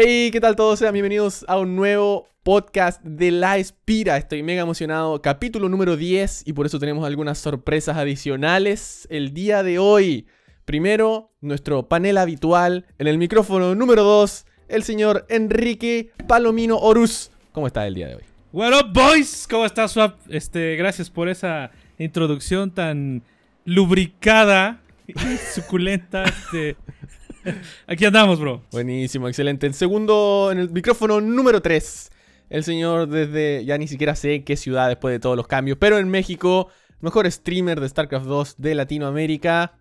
Hey, ¿qué tal todos? Sean bienvenidos a un nuevo podcast de La Espira. Estoy mega emocionado. Capítulo número 10 y por eso tenemos algunas sorpresas adicionales el día de hoy. Primero, nuestro panel habitual. En el micrófono número 2, el señor Enrique Palomino Orus. ¿Cómo está el día de hoy? What up, boys? ¿Cómo estás, Swap? Este, gracias por esa introducción tan lubricada y suculenta. Este, Aquí andamos, bro. Buenísimo, excelente. El segundo, en el micrófono número 3. El señor desde, ya ni siquiera sé qué ciudad después de todos los cambios, pero en México, mejor streamer de StarCraft 2 de Latinoamérica,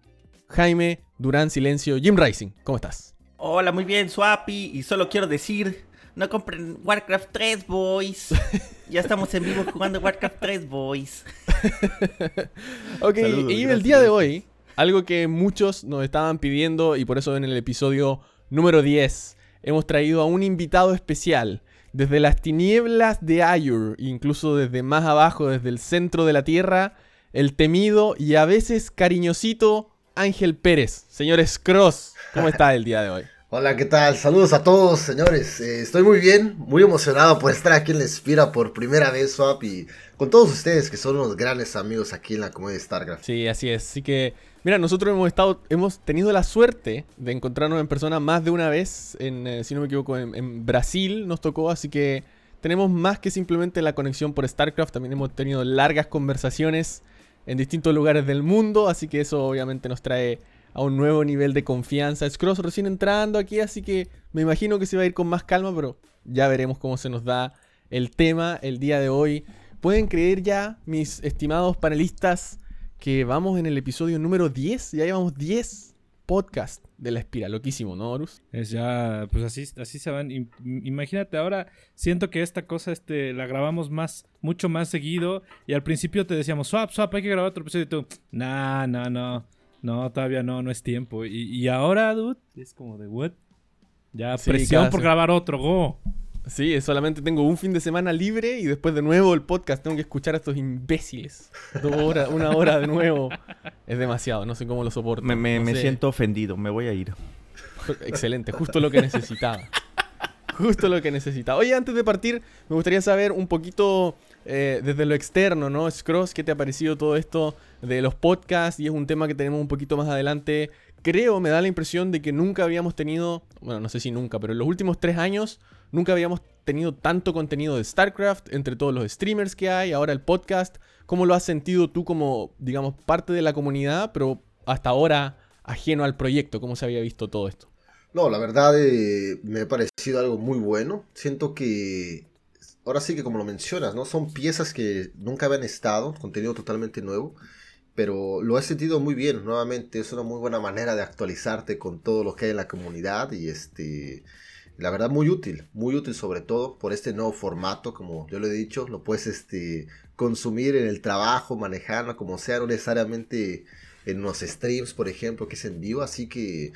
Jaime Durán Silencio, Jim Rising. ¿Cómo estás? Hola, muy bien, Swappy. Y solo quiero decir, no compren Warcraft 3, boys. Ya estamos en vivo jugando Warcraft 3, boys. ok, y el día de hoy algo que muchos nos estaban pidiendo y por eso en el episodio número 10 hemos traído a un invitado especial. Desde las tinieblas de Ayur, incluso desde más abajo, desde el centro de la Tierra, el temido y a veces cariñosito Ángel Pérez. Señores Cross, ¿cómo está el día de hoy? Hola, ¿qué tal? Saludos a todos, señores. Eh, estoy muy bien, muy emocionado por estar aquí en La Espira por primera vez, Swap, y con todos ustedes que son unos grandes amigos aquí en la comunidad de StarCraft. Sí, así es. Así que Mira, nosotros hemos estado, hemos tenido la suerte de encontrarnos en persona más de una vez, en, eh, si no me equivoco, en, Brasil nos tocó, así que tenemos más que simplemente la conexión por StarCraft, también hemos tenido largas conversaciones en distintos lugares del mundo, así que eso obviamente nos trae a un nuevo nivel de confianza. Scross recién entrando aquí, así que me imagino que se va a ir con más calma, pero ya veremos cómo se nos da el tema el día de hoy. Pueden creer ya, mis estimados panelistas, que vamos en el episodio número 10. Ya llevamos 10 podcasts de la espira. Loquísimo, ¿no, Horus? Es ya, pues así, así se van. Imagínate, ahora siento que esta cosa este, la grabamos más, mucho más seguido. Y al principio te decíamos, swap, swap, hay que grabar otro episodio. Y tú, nah, no, no. No, todavía no, no es tiempo. Y, ahora, dude, es como de, what? Ya, presión por grabar otro, go. Sí, solamente tengo un fin de semana libre y después de nuevo el podcast. Tengo que escuchar a estos imbéciles. Dos horas, una hora de nuevo. Es demasiado, no sé cómo lo soporto. Me, siento ofendido, me voy a ir. Excelente, justo lo que necesitaba. Justo lo que necesitaba. Oye, antes de partir, me gustaría saber un poquito eh, desde lo externo, ¿no? Scross, ¿qué te ha parecido todo esto de los podcasts? Y es un tema que tenemos un poquito más adelante. Creo, me da la impresión de que nunca habíamos tenido, bueno, no sé si nunca, pero en los últimos tres años Nunca habíamos tenido tanto contenido de StarCraft entre todos los streamers que hay, ahora el podcast. ¿Cómo lo has sentido tú como, digamos, parte de la comunidad, pero hasta ahora ajeno al proyecto? ¿Cómo se había visto todo esto? No, la verdad eh, me ha parecido algo muy bueno. Siento que, ahora sí que como lo mencionas, ¿no? Son piezas que nunca habían estado, contenido totalmente nuevo pero lo he sentido muy bien nuevamente es una muy buena manera de actualizarte con todo lo que hay en la comunidad y este la verdad muy útil, muy útil sobre todo por este nuevo formato, como yo lo he dicho, lo puedes este, consumir en el trabajo, manejarlo como sea, no necesariamente en los streams, por ejemplo, que es en vivo, así que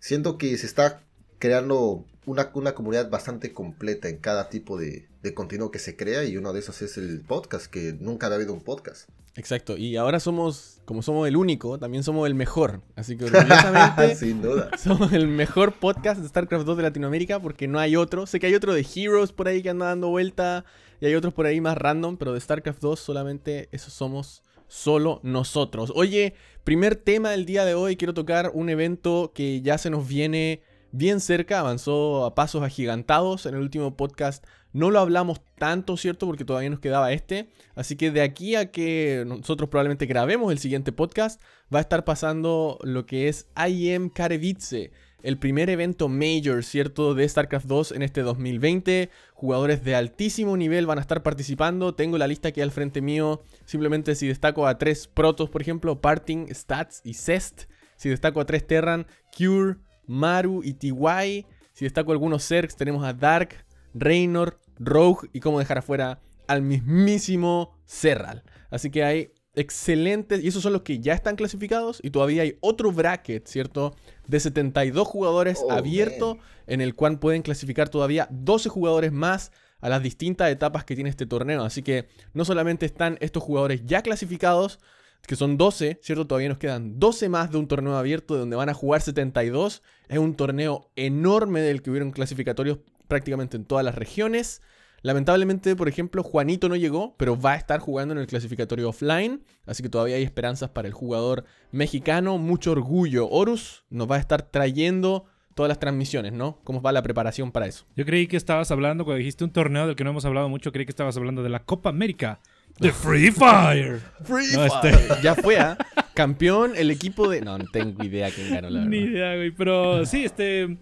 siento que se está creando una, una comunidad bastante completa en cada tipo de, de contenido que se crea y uno de esos es el podcast, que nunca había habido un podcast. Exacto, y ahora somos, como somos el único, también somos el mejor. Así que orgullosamente Sin duda. somos el mejor podcast de StarCraft 2 de Latinoamérica porque no hay otro. Sé que hay otro de Heroes por ahí que anda dando vuelta y hay otros por ahí más random, pero de StarCraft 2 solamente esos somos solo nosotros. Oye, primer tema del día de hoy, quiero tocar un evento que ya se nos viene bien cerca, avanzó a pasos agigantados en el último podcast no lo hablamos tanto, ¿cierto? Porque todavía nos quedaba este. Así que de aquí a que nosotros probablemente grabemos el siguiente podcast, va a estar pasando lo que es IEM Karevice, el primer evento major, ¿cierto? De StarCraft 2 en este 2020. Jugadores de altísimo nivel van a estar participando. Tengo la lista aquí al frente mío. Simplemente si destaco a tres protos, por ejemplo, Parting, Stats y Cest. Si destaco a tres Terran, Cure, Maru y TY. Si destaco algunos Zergs, tenemos a Dark, Reynor, Rogue y cómo dejar afuera al mismísimo Serral. Así que hay excelentes, y esos son los que ya están clasificados, y todavía hay otro bracket, ¿cierto? De 72 jugadores abierto, en el cual pueden clasificar todavía 12 jugadores más a las distintas etapas que tiene este torneo. Así que no solamente están estos jugadores ya clasificados, que son 12, ¿cierto? Todavía nos quedan 12 más de un torneo abierto de donde van a jugar 72. Es un torneo enorme del que hubieron clasificatorios prácticamente en todas las regiones. Lamentablemente, por ejemplo, Juanito no llegó, pero va a estar jugando en el clasificatorio offline, así que todavía hay esperanzas para el jugador mexicano. Mucho orgullo. Horus nos va a estar trayendo todas las transmisiones, ¿no? ¿Cómo va la preparación para eso? Yo creí que estabas hablando, cuando dijiste un torneo del que no hemos hablado mucho, creí que estabas hablando de la Copa América. De Free Fire. Free No, Fire. este- Ya fue, ¿ah? Campeón el equipo de... No, no tengo idea quién ganó, la verdad. Ni idea, güey. Pero sí, este.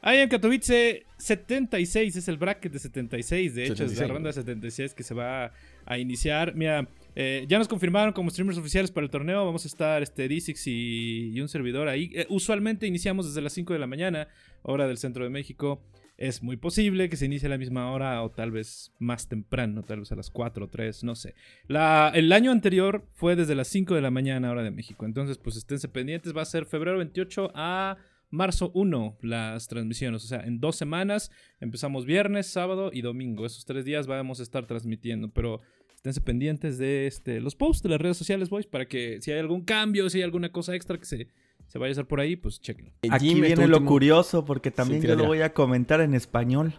Ahí en Katowice 76 es el bracket de 76. De hecho, es 76, la ronda de 76 que se va a iniciar. Mira, eh, ya nos confirmaron como streamers oficiales para el torneo. Vamos a estar este, D6 y, y un servidor ahí. Eh, usualmente iniciamos desde las 5 de la mañana, hora del centro de México. Es muy posible que se inicie a la misma hora o tal vez más temprano, tal vez a las 4 o 3, no sé. La, el año anterior fue desde las 5 de la mañana, hora de México. Entonces, pues esténse pendientes. Va a ser febrero 28 a marzo 1 las transmisiones. O sea, en dos semanas empezamos viernes, sábado y domingo. Esos tres días vamos a estar transmitiendo. Pero esténse pendientes de este, los posts de las redes sociales, boys, para que si hay algún cambio, si hay alguna cosa extra que se, se vaya a hacer por ahí, pues chequen. Aquí viene lo último- curioso porque también yo lo voy a comentar en español.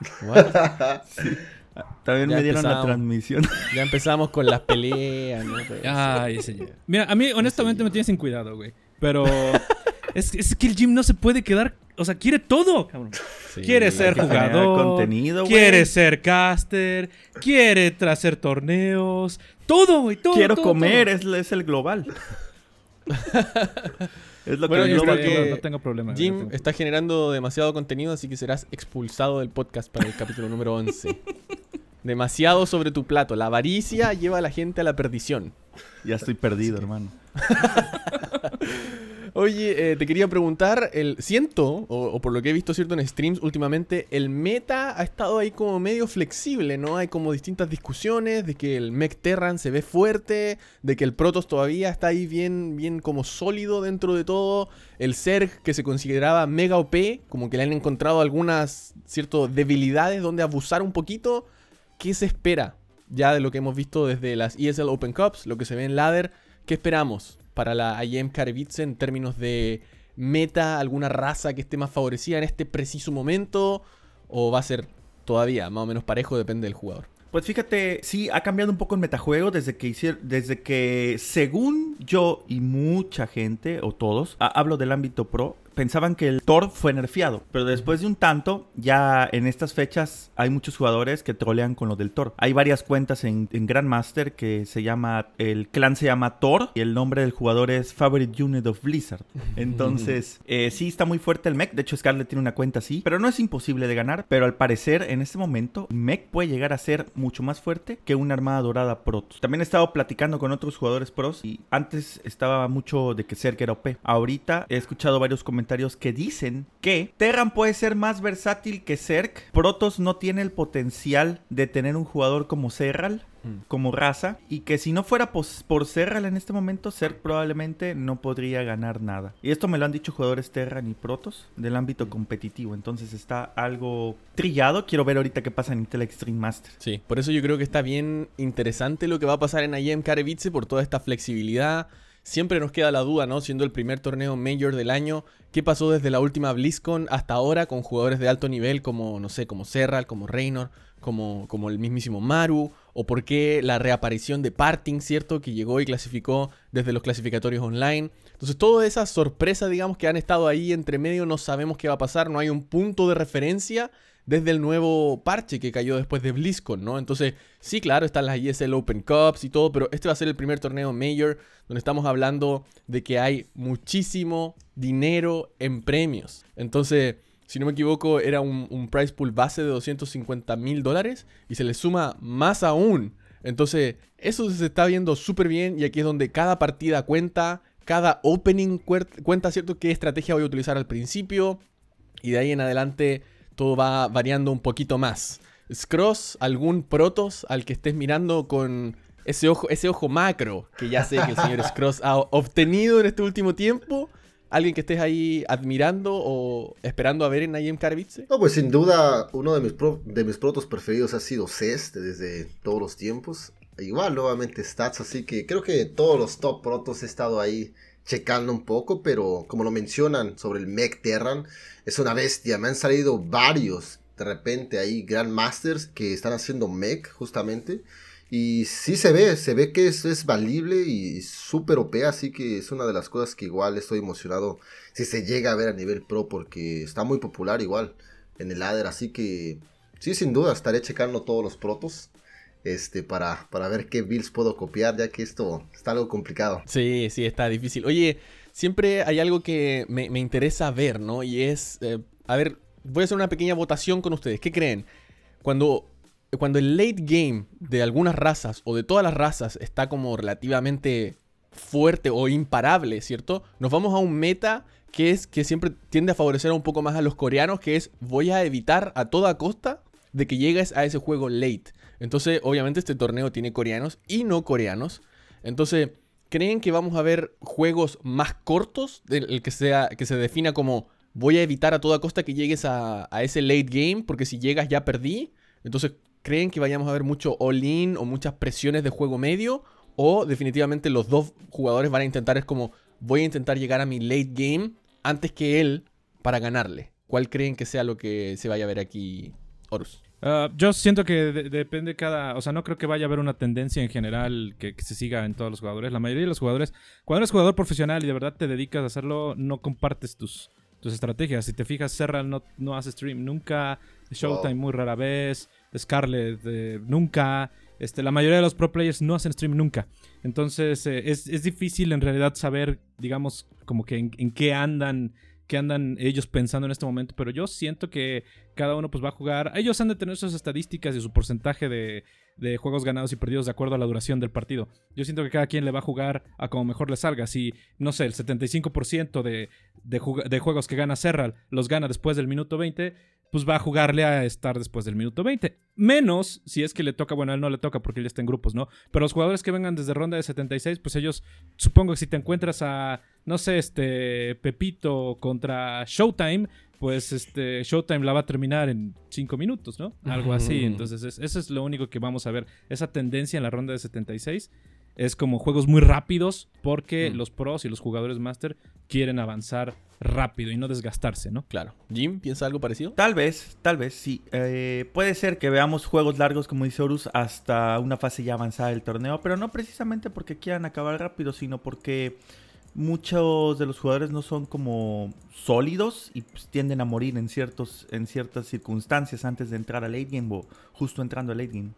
También Ya me dieron la transmisión. Ya empezamos con las peleas, ¿no? Ay, señor. Mira, a mí honestamente me tienes sin cuidado, güey. Pero es, es que el Jim no se puede quedar... O sea, quiere todo, cabrón. sí. Quiere ser jugador, contenido, quiere ser caster, quiere hacer torneos, todo, güey, todo. Quiero todo, comer, todo. Es, es el global. es lo Bueno, que yo el global creo no, que no tengo problema. no Jim tengo está generando demasiado contenido, así que serás expulsado del podcast para el capítulo número 11. Demasiado sobre tu plato. La avaricia lleva a la gente a la perdición. Ya estoy perdido, hermano. Oye, eh, te quería preguntar, el siento, o, por lo que he visto cierto en streams últimamente, el meta ha estado ahí como medio flexible, ¿no? Hay como distintas discusiones de que el Mech Terran se ve fuerte, de que el Protoss todavía está ahí bien, bien como sólido dentro de todo, el Zerg que se consideraba mega OP, como que le han encontrado algunas ciertas debilidades donde abusar un poquito. ¿Qué se espera ya de lo que hemos visto desde las ESL Open Cups, lo que se ve en Ladder? ¿Qué esperamos para la IEM Katowice en términos de meta, alguna raza que esté más favorecida en este preciso momento? ¿O va a ser todavía más o menos parejo? Depende del jugador. Pues fíjate, sí, ha cambiado un poco el metajuego desde que desde que, según yo y mucha gente, o todos, ha- hablo del ámbito pro, pensaban que el Thor fue nerfeado. Pero después de un tanto, ya en estas fechas hay muchos jugadores que trolean con lo del Thor. Hay varias cuentas en, en Grandmaster que se llama, el clan se llama Thor y el nombre del jugador es Favorite Unit of Blizzard. Entonces, eh, sí está muy fuerte el mech. De hecho, Scarlet tiene una cuenta así. Pero no es imposible de ganar. Pero al parecer, en este momento, mech puede llegar a ser mucho más fuerte que una armada dorada Protoss. También he estado platicando con otros jugadores pros. Y antes estaba mucho de que Zerg era OP. Ahorita he escuchado varios comentarios que dicen que Terran puede ser más versátil que Zerg. Protoss no tiene el potencial de tener un jugador como Serral como raza y que si no fuera por Serral en este momento, Zerg probablemente no podría ganar nada. Y esto me lo han dicho jugadores Terran y Protoss del ámbito competitivo, entonces está algo trillado. Quiero ver ahorita qué pasa en Intel Extreme Master. Sí, por eso yo creo que está bien interesante lo que va a pasar en IEM Katowice por toda esta flexibilidad. Siempre nos queda la duda, ¿no? Siendo el primer torneo Major del año, ¿qué pasó desde la última BlizzCon hasta ahora con jugadores de alto nivel como, no sé, como Serral, como Reynor, como, como el mismísimo Maru? ¿O por qué la reaparición de Parting, ¿cierto? Que llegó y clasificó desde los clasificatorios online. Entonces, todas esas sorpresas, digamos, que han estado ahí entre medio, no sabemos qué va a pasar, no hay un punto de referencia desde el nuevo parche que cayó después de BlizzCon, ¿no? Entonces, sí, claro, están las ESL Open Cups y todo, pero este va a ser el primer torneo Major donde estamos hablando de que hay muchísimo dinero en premios. Entonces, si no me equivoco, era un, un price pool base de 250 mil dólares y se le suma más aún. Entonces, eso se está viendo súper bien y aquí es donde cada partida cuenta, cada opening cuenta, ¿cierto? ¿Qué estrategia voy a utilizar al principio? Y de ahí en adelante todo va variando un poquito más. Scross, algún Protoss al que estés mirando con ese ojo, ese ojo macro que ya sé que el señor Scross ha obtenido en este último tiempo. Alguien que estés ahí admirando o esperando a ver en IEM Katowice. No, pues sin duda uno de mis, pro- de mis protos preferidos ha sido Cest desde todos los tiempos. igual nuevamente stats, así que creo que todos los top protos he estado ahí checando un poco, pero como lo mencionan sobre el Mech Terran, es una bestia, me han salido varios de repente ahí Grandmasters que están haciendo mech justamente. Y sí se ve, se ve que es, es valible y súper OP, así que es una de las cosas que igual estoy emocionado si se llega a ver a nivel pro porque está muy popular igual en el ladder, así que sí, sin duda estaré checando todos los protos este, para, para ver qué builds puedo copiar, ya que esto está algo complicado. Sí, sí, está difícil. Oye, siempre hay algo que me, interesa ver, ¿no? Y es, eh, a ver, voy a hacer una pequeña votación con ustedes. ¿Qué creen? Cuando, cuando el late game de algunas razas o de todas las razas está como relativamente fuerte o imparable, ¿cierto? Nos vamos a un meta que es que siempre tiende a favorecer un poco más a los coreanos, que es voy a evitar a toda costa de que llegues a ese juego late. Entonces, obviamente este torneo tiene coreanos y no coreanos. Entonces, ¿creen que vamos a ver juegos más cortos, el que sea que se defina como voy a evitar a toda costa que llegues a, ese late game, porque si llegas ya perdí. Entonces, ¿creen que vayamos a ver mucho all-in o muchas presiones de juego medio? O definitivamente los dos jugadores van a intentar, es como, voy a intentar llegar a mi late game antes que él para ganarle. ¿Cuál creen que sea lo que se vaya a ver aquí, Horus? Ah, yo siento que depende cada. O sea, no creo que vaya a haber una tendencia en general que, se siga en todos los jugadores. La mayoría de los jugadores, cuando eres jugador profesional y de verdad te dedicas a hacerlo, no compartes tus, tus estrategias. Si te fijas, Serral no, no hace stream nunca, Showtime muy rara vez, Scarlet eh, nunca. Este, la mayoría de los pro players no hacen stream nunca. Entonces eh, es, difícil en realidad saber, digamos, como que en, qué andan qué andan ellos pensando en este momento, pero yo siento que cada uno pues va a jugar. Ellos han de tener sus estadísticas y su porcentaje de, de juegos ganados y perdidos de acuerdo a la duración del partido. Yo siento que cada quien le va a jugar a como mejor le salga. Si, no sé, el 75% de, de, juegos que gana Serral los gana después del minuto 20, pues va a jugarle a estar después del minuto 20. Menos si es que le toca, bueno, a él no le toca porque él está en grupos, ¿no? Pero los jugadores que vengan desde ronda de 76, pues ellos, supongo que si te encuentras a, no sé, este, Pepito contra Showtime, pues este Showtime la va a terminar en 5 minutos, ¿no? Algo así. Entonces, eso es lo único que vamos a ver. Esa tendencia en la ronda de 76 es como juegos muy rápidos porque los pros y los jugadores master quieren avanzar rápido y no desgastarse, ¿no? Claro. Jim, ¿piensa algo parecido? Tal vez, tal vez, sí. Eh, puede ser que veamos juegos largos, como dice Horus, hasta una fase ya avanzada del torneo, pero no precisamente porque quieran acabar rápido, sino porque muchos de los jugadores no son como sólidos y pues, tienden a morir en, ciertos, en ciertas circunstancias antes de entrar a late game o justo entrando a late game.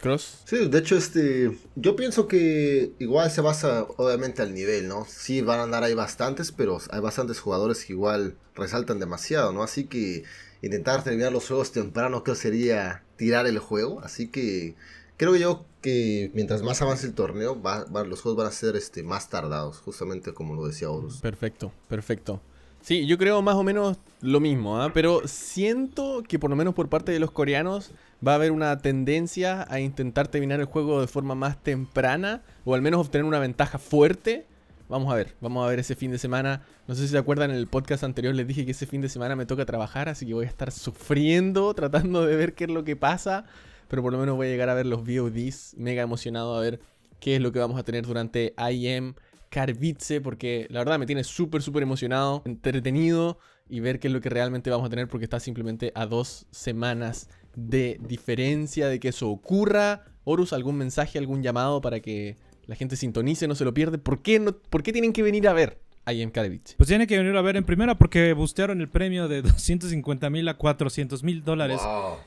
Cross? Sí, de hecho, este, yo pienso que igual se basa obviamente al nivel, ¿no? Sí, van a andar ahí bastantes, pero hay bastantes jugadores que igual resaltan demasiado, ¿no? Así que intentar terminar los juegos temprano creo sería tirar el juego, así que creo yo que mientras más avance el torneo, los juegos van a ser este, más tardados, justamente como lo decía Horus. Perfecto, perfecto. Sí, yo creo más o menos lo mismo, ¿ah? pero siento que por lo menos por parte de los coreanos va a haber una tendencia a intentar terminar el juego de forma más temprana o al menos obtener una ventaja fuerte. Vamos a ver, vamos a ver ese fin de semana. No sé si se acuerdan, en el podcast anterior les dije que ese fin de semana me toca trabajar, así que voy a estar sufriendo, tratando de ver qué es lo que pasa pero por lo menos voy a llegar a ver los VODs, mega emocionado a ver qué es lo que vamos a tener durante IM Karbitze, porque la verdad me tiene súper, súper emocionado, entretenido y ver qué es lo que realmente vamos a tener, porque está simplemente a dos semanas de diferencia de que eso ocurra. Horus, ¿algún mensaje, algún llamado para que la gente sintonice, no se lo pierde? ¿Por qué, no, ¿por qué tienen que venir a ver? en Pues tiene que venir a ver en primera porque bustearon el premio de 250 mil a 400 mil dólares.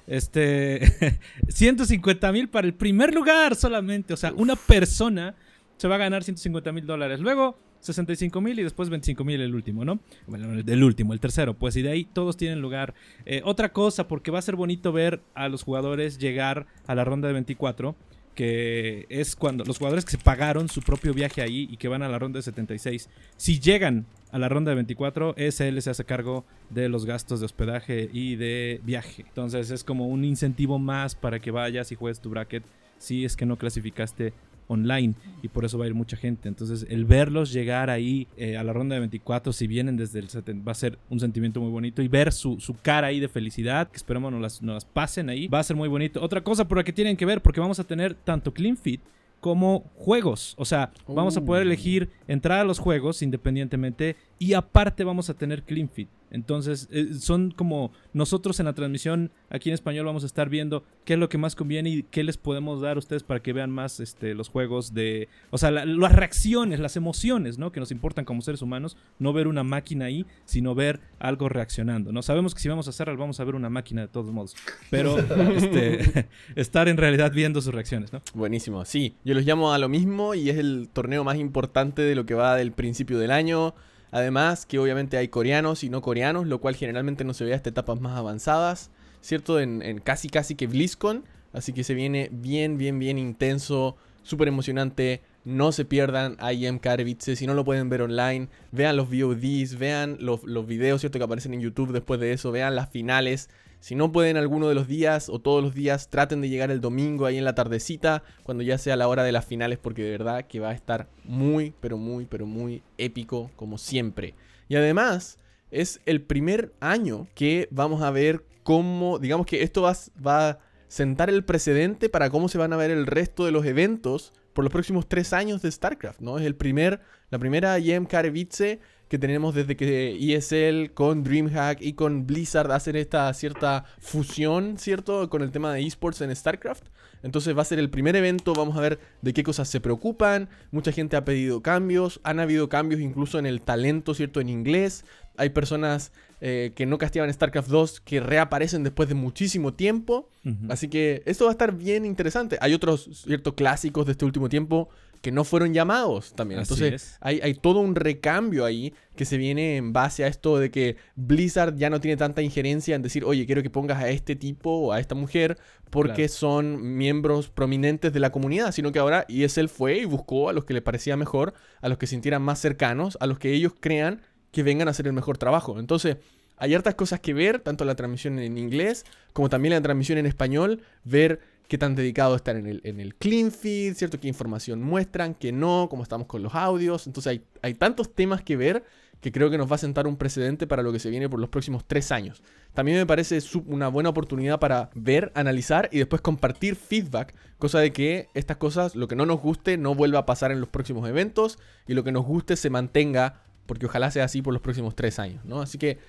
Este, 150 mil para el primer lugar solamente. O sea, una persona se va a ganar 150 mil dólares. Luego 65 mil y después 25 mil el último, ¿no? Bueno, el último, el tercero. Pues y de ahí todos tienen lugar. Eh, otra cosa, porque va a ser bonito ver a los jugadores llegar a la ronda de 24 que es cuando los jugadores que se pagaron su propio viaje ahí y que van a la ronda de 76, si llegan a la ronda de 24, SL se hace cargo de los gastos de hospedaje y de viaje. Entonces es como un incentivo más para que vayas y juegues tu bracket si es que no clasificaste online y por eso va a ir mucha gente. Entonces, el verlos llegar ahí eh, a la ronda de 24, si vienen desde el 70, va a ser un sentimiento muy bonito y ver su, su cara ahí de felicidad, que esperemos nos las, nos las pasen ahí, va a ser muy bonito. Otra cosa por la que tienen que ver, porque vamos a tener tanto Clean Fit como juegos. O sea, vamos a poder elegir entrar a los juegos independientemente y aparte vamos a tener clean fit. Entonces, eh, son como nosotros en la transmisión aquí en español vamos a estar viendo qué es lo que más conviene y qué les podemos dar a ustedes para que vean más este, los juegos de... O sea, la- las reacciones, las emociones, ¿no? Que nos importan como seres humanos. No ver una máquina ahí, sino ver algo reaccionando, ¿no? Sabemos que si vamos a hacer algo, vamos a ver una máquina de todos modos. Pero este, estar en realidad viendo sus reacciones, ¿no? Buenísimo, sí. Yo los llamo a lo mismo y es el torneo más importante de lo que va del principio del año. Además, que obviamente hay coreanos y no coreanos, lo cual generalmente no se ve hasta etapas más avanzadas, ¿cierto? En, casi casi que BlizzCon. Así que se viene bien, bien, bien intenso, súper emocionante. No se pierdan IM Katowice. Si no lo pueden ver online, vean los VODs, vean los, los videos, ¿cierto? Que aparecen en YouTube después de eso, vean las finales. Si no pueden alguno de los días o todos los días, traten de llegar el domingo ahí en la tardecita, cuando ya sea la hora de las finales, porque de verdad que va a estar muy, pero muy, pero muy épico como siempre. Y además, es el primer año que vamos a ver cómo, digamos que esto va, va a sentar el precedente para cómo se van a ver el resto de los eventos por los próximos tres años de StarCraft, ¿no? Es el primer, la primera IEM Katowice que tenemos desde que ESL con DreamHack y con Blizzard hacen esta cierta fusión, ¿cierto? Con el tema de esports en StarCraft. Entonces va a ser el primer evento, vamos a ver de qué cosas se preocupan. Mucha gente ha pedido cambios, han habido cambios incluso en el talento, ¿cierto? En inglés. Hay personas eh, que no castigaban StarCraft 2 que reaparecen después de muchísimo tiempo. Así que esto va a estar bien interesante. Hay otros ciertos clásicos de este último tiempo que no fueron llamados también. Así Entonces es. hay, hay todo un recambio ahí que se viene en base a esto de que Blizzard ya no tiene tanta injerencia en decir, oye, quiero que pongas a este tipo o a esta mujer porque Claro. son miembros prominentes de la comunidad, sino que ahora ESL fue y buscó a los que le parecía mejor, a los que sintieran más cercanos, a los que ellos crean que vengan a hacer el mejor trabajo. Entonces, hay hartas cosas que ver, tanto la transmisión en inglés como también la transmisión en español, ver qué tan dedicados están en el, en el clean feed, ¿cierto? Qué información muestran, qué no, cómo estamos con los audios. Entonces hay, hay tantos temas que ver que creo que nos va a sentar un precedente para lo que se viene por los próximos tres años. También me parece una buena oportunidad para ver, analizar y después compartir feedback, cosa de que estas cosas, lo que no nos guste, no vuelva a pasar en los próximos eventos y lo que nos guste se mantenga, porque ojalá sea así por los próximos tres años, ¿no? Así que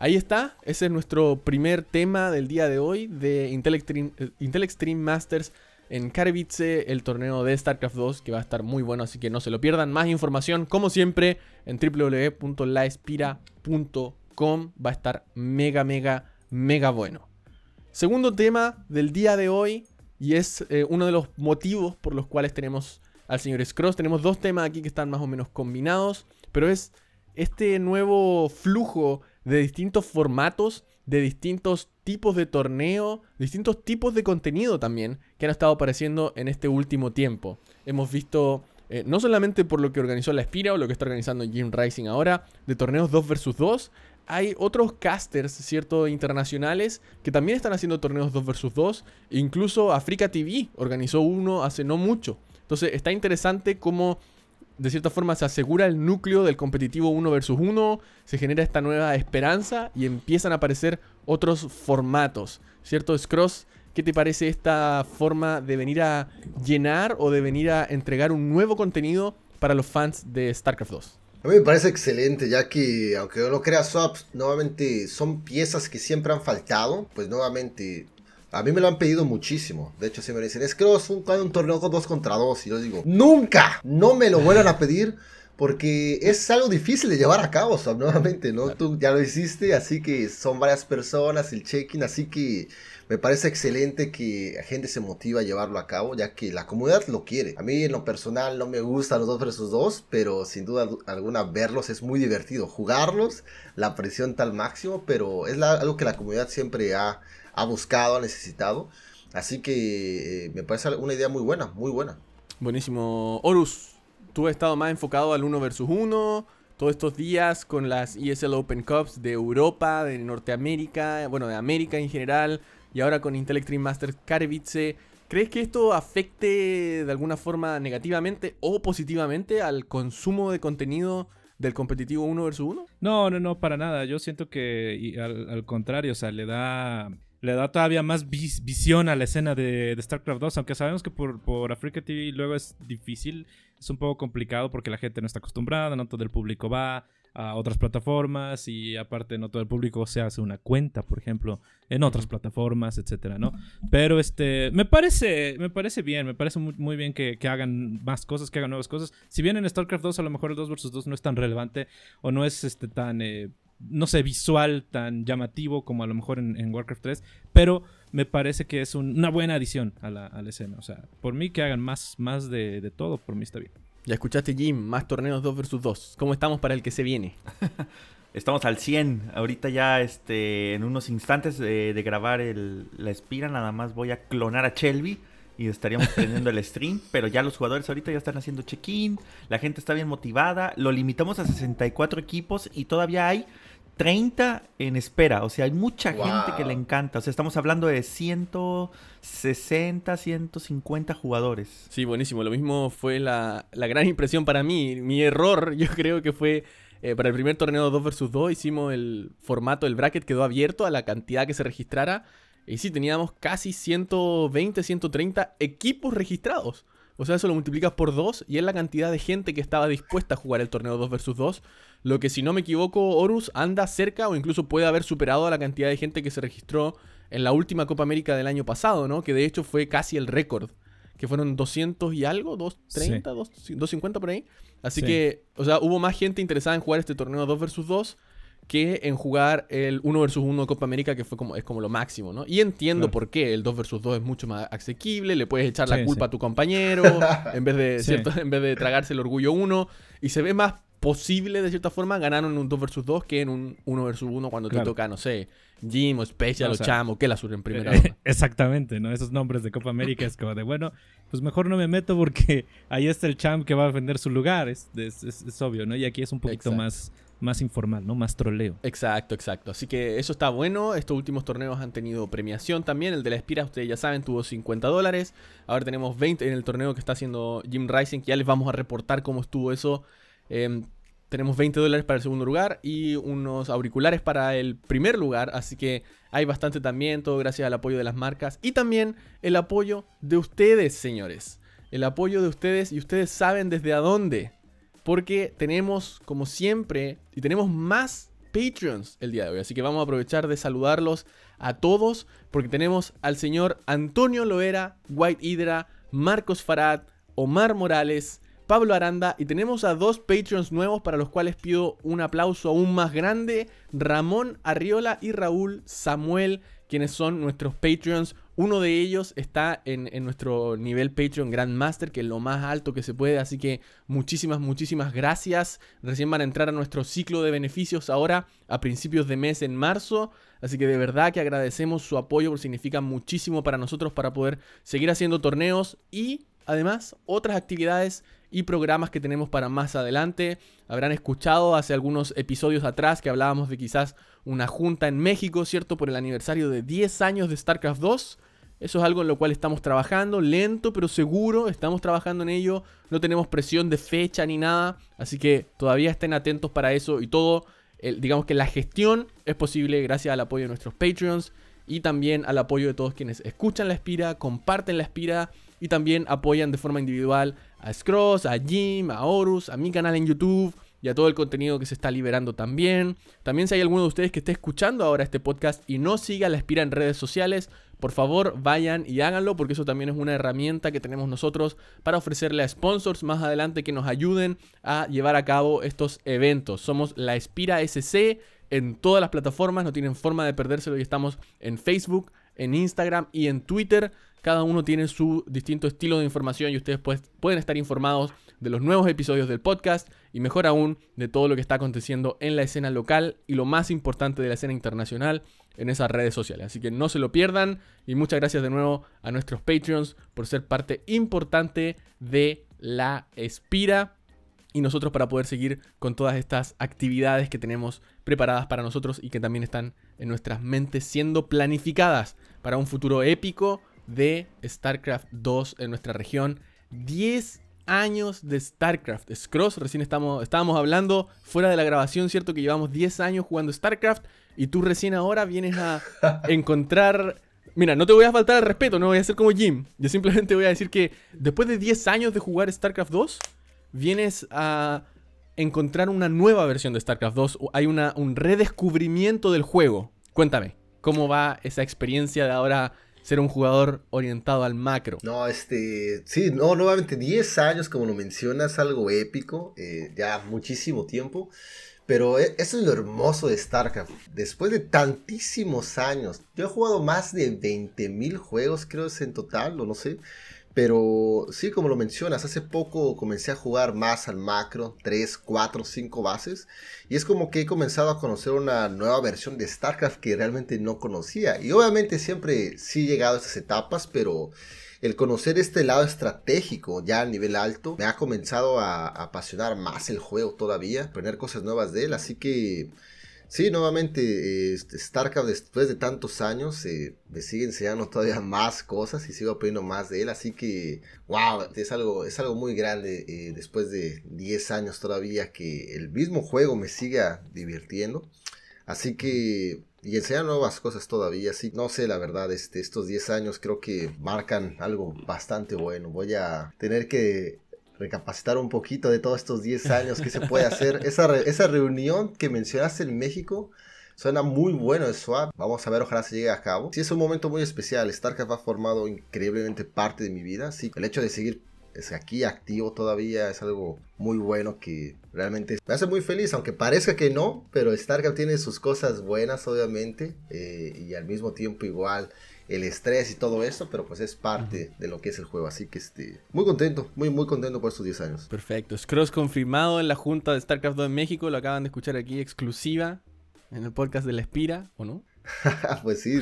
Ahí está, ese es nuestro primer tema del día de hoy de Intel Extreme, eh, Masters en Katowice, el torneo de StarCraft 2 que va a estar muy bueno, así que no se lo pierdan. Más información, como siempre, en www.laespira.com va a estar mega, mega, mega bueno. Segundo tema del día de hoy y es eh, uno de los motivos por los cuales tenemos al señor Scross. Tenemos dos temas aquí que están más o menos combinados, pero es este nuevo flujo de distintos formatos, de distintos tipos de torneo, distintos tipos de contenido también que han estado apareciendo en este último tiempo. Hemos visto, eh, no solamente por lo que organizó la Espira o lo que está organizando Jim Rising ahora, de torneos 2 versus 2, hay otros casters, ¿cierto? Internacionales que también están haciendo torneos 2 versus 2. Incluso Africa TV organizó uno hace no mucho. Entonces está interesante cómo de cierta forma se asegura el núcleo del competitivo 1 versus 1, se genera esta nueva esperanza y empiezan a aparecer otros formatos, ¿cierto? Scross, ¿qué te parece esta forma de venir a llenar o de venir a entregar un nuevo contenido para los fans de StarCraft 2? A mí me parece excelente, ya que aunque no lo crea Swaps, nuevamente son piezas que siempre han faltado, pues nuevamente a mí me lo han pedido muchísimo. De hecho, si me dicen, es que es un, un torneo con dos contra dos, y yo digo, nunca, no me lo vuelvan a pedir. Porque es algo difícil de llevar a cabo, nuevamente, ¿no? Tú ya lo hiciste, así que son varias personas, el check-in, así que me parece excelente que la gente se motiva a llevarlo a cabo, ya que la comunidad lo quiere. A mí en lo personal no me gustan los 2 versus 2, pero sin duda alguna verlos es muy divertido. Jugarlos, la presión tal máximo, pero es la- algo que la comunidad siempre ha, ha buscado, ha necesitado. Así que eh, me parece una idea muy buena, muy buena. Buenísimo. Horus, tú has estado más enfocado al 1 versus 1 todos estos días con las ESL Open Cups de Europa, de Norteamérica, bueno, de América en general, y ahora con Intel Extreme Masters Katowice. ¿Crees que esto afecte de alguna forma negativamente o positivamente al consumo de contenido del competitivo 1 vs 1? No, no, no, para nada. Yo siento que y al, al contrario, o sea, le da le da todavía más vis- visión a la escena de, de StarCraft 2, aunque sabemos que por, por Africa TV luego es difícil, es un poco complicado porque la gente no está acostumbrada, no todo el público va a otras plataformas y aparte no todo el público se hace una cuenta, por ejemplo, en otras plataformas, etcétera, ¿no? Pero este, me parece, me parece bien, me parece muy, muy bien que, que hagan más cosas, que hagan nuevas cosas. Si bien en StarCraft 2 a lo mejor el 2 vs 2 no es tan relevante o no es este tan... eh, no sé, visual tan llamativo como a lo mejor en, en Warcraft 3, pero me parece que es un- una buena adición a la, a la escena. O sea, por mí que hagan más, más de, de todo, por mí está bien. Ya escuchaste, Jim, más torneos 2 vs 2. ¿Cómo estamos para el que se viene? Estamos al 100. Ahorita ya este, en unos instantes de, de grabar el- la espira, nada más voy a clonar a Shelby y estaríamos teniendo el stream. Pero ya los jugadores ahorita ya están haciendo check-in. La gente está bien motivada. Lo limitamos a 64 equipos y todavía hay 30 en espera. O sea, hay mucha Wow. gente que le encanta. O sea, estamos hablando de 160, 150 jugadores. Sí, buenísimo. Lo mismo fue la, la gran impresión para mí. Mi error, yo creo que fue eh, para el primer torneo 2 vs 2. Hicimos el formato, el bracket quedó abierto a la cantidad que se registrara. Y sí, teníamos casi 120, 130 equipos registrados. O sea, eso lo multiplicas por 2 y es la cantidad de gente que estaba dispuesta a jugar el torneo 2 vs 2. Lo que si no me equivoco, Horus anda cerca o incluso puede haber superado a la cantidad de gente que se registró en la última Copa América del año pasado, ¿no? Que de hecho fue casi el récord. Que fueron 200 y algo, 230, 250 por ahí. Así Sí. que, o sea, hubo más gente interesada en jugar este torneo 2 vs 2 que en jugar el 1 vs 1 de Copa América, que fue como, es como lo máximo, ¿no? Y entiendo Claro. por qué el 2 vs 2 es mucho más asequible, le puedes echar la Sí, culpa sí. a tu compañero, en vez de, Sí. ¿cierto? en vez de tragarse el orgullo uno, y se ve más posible de cierta forma ganar en un 2 vs 2 que en un 1 vs 1 cuando te toca, no sé, Jim o Special No, o o sea, Chamo, que la sur en primera ronda. Exactamente, ¿no? Esos nombres de Copa América es como de, bueno, pues mejor no me meto porque ahí está el champ que va a defender su lugar, es, es- es- es obvio, ¿no? Y aquí es un poquito Exacto. más, más informal, ¿no? Más troleo. Exacto, exacto. Así que eso está bueno. Estos últimos torneos han tenido premiación también. El de la Espira, ustedes ya saben, tuvo 50 dólares. Ahora tenemos 20 en el torneo que está haciendo Jim Rising, que ya les vamos a reportar cómo estuvo eso. Em, tenemos 20 dólares para el segundo lugar y unos auriculares para el primer lugar. Así que hay bastante también, todo gracias al apoyo de las marcas. Y también el apoyo de ustedes, señores. El apoyo de ustedes y ustedes saben desde a dónde. Porque tenemos, como siempre, y tenemos más Patreons el día de hoy. Así que vamos a aprovechar de saludarlos a todos. Porque tenemos al señor Antonio Loera, White Hydra, Marcos Farad, Omar Morales, Pablo Aranda. Y tenemos a dos Patreons nuevos para los cuales pido un aplauso aún más grande. Ramón Arriola y Raúl Samuel, quienes son nuestros Patreons. Uno de ellos está en, nuestro nivel Patreon Grandmaster, que es lo más alto que se puede. Así que muchísimas, muchísimas gracias. Recién van a entrar a nuestro ciclo de beneficios ahora a principios de mes en marzo. Así que de verdad que agradecemos su apoyo, porque significa muchísimo para nosotros para poder seguir haciendo torneos y además otras actividades y programas que tenemos para más adelante. Habrán escuchado hace algunos episodios atrás que hablábamos de quizás una junta en México, ¿cierto? Por el aniversario de 10 años de StarCraft 2. Eso es algo en lo cual estamos trabajando, lento pero seguro, estamos trabajando en ello, no tenemos presión de fecha ni nada, así que todavía estén atentos para eso y todo, digamos que la gestión es posible gracias al apoyo de nuestros Patreons y también al apoyo de todos quienes escuchan la Espira, comparten la Espira y también apoyan de forma individual a Scross, a Jim, a Horus, a mi canal en YouTube y a todo el contenido que se está liberando también. También si hay alguno de ustedes que esté escuchando ahora este podcast y no siga la Espira en redes sociales, por favor vayan y háganlo porque eso también es una herramienta que tenemos nosotros para ofrecerle a sponsors más adelante que nos ayuden a llevar a cabo estos eventos. Somos la Espira SC en todas las plataformas, no tienen forma de perdérselo y estamos en Facebook, en Instagram y en Twitter. Cada uno tiene su distinto estilo de información y ustedes pues, pueden estar informados de los nuevos episodios del podcast y mejor aún de todo lo que está aconteciendo en la escena local y lo más importante de la escena internacional en esas redes sociales. Así que no se lo pierdan y muchas gracias de nuevo a nuestros Patreons por ser parte importante de la Espira y nosotros para poder seguir con todas estas actividades que tenemos preparadas para nosotros y que también están en nuestras mentes siendo planificadas para un futuro épico de StarCraft 2 en nuestra región. 10 años de StarCraft. Scross, recién estamos, estábamos hablando fuera de la grabación, ¿cierto? Que llevamos 10 años jugando StarCraft y tú recién ahora vienes a encontrar... Mira, no te voy a faltar el respeto, no voy a ser como Jim. Yo simplemente voy a decir que después de 10 años de jugar StarCraft 2, vienes a encontrar una nueva versión de StarCraft 2. Hay una, un redescubrimiento del juego. Cuéntame, ¿cómo va esa experiencia de ahora ser un jugador orientado al macro? No, este, sí, no, nuevamente 10 años, como lo mencionas, algo épico, eh, ya muchísimo tiempo. Pero e, eso es lo hermoso de StarCraft. Después de tantísimos años, yo he jugado más de 20.000 juegos, creo es en total, o no sé. Pero sí, como lo mencionas, hace poco comencé a jugar más al macro, 3, 4, 5 bases. Y es como que he comenzado a conocer una nueva versión de StarCraft que realmente no conocía. Y obviamente siempre sí he llegado a estas etapas, pero el conocer este lado estratégico ya a nivel alto me ha comenzado a, apasionar más el juego todavía, aprender cosas nuevas de él. Así que Sí, nuevamente, este, StarCraft después de tantos años eh, me sigue enseñando todavía más cosas y sigo aprendiendo más de él, así que, wow, es algo, es algo muy grande eh, después de 10 años todavía que el mismo juego me siga divirtiendo, así que, y enseñar nuevas cosas todavía, así, no sé, la verdad, este, estos 10 años creo que marcan algo bastante bueno, voy a tener que recapacitar un poquito de todos estos 10 años que se puede hacer. Esa, esa reunión que mencionaste en México suena muy bueno el swap. Vamos a ver, ojalá se llegue a cabo. Sí, es un momento muy especial. StarCraft ha formado increíblemente parte de mi vida. Sí, el hecho de seguir es aquí activo todavía es algo muy bueno que realmente me hace muy feliz, aunque parezca que no, pero StarCraft tiene sus cosas buenas obviamente eh, y al mismo tiempo igual el estrés y todo eso, pero pues es parte de lo que es el juego. Así que este, muy contento, muy, muy contento por estos 10 años. Perfecto. Scross confirmado en la junta de StarCraft 2 en México. Lo acaban de escuchar aquí exclusiva en el podcast de La Espira, ¿o no? pues sí,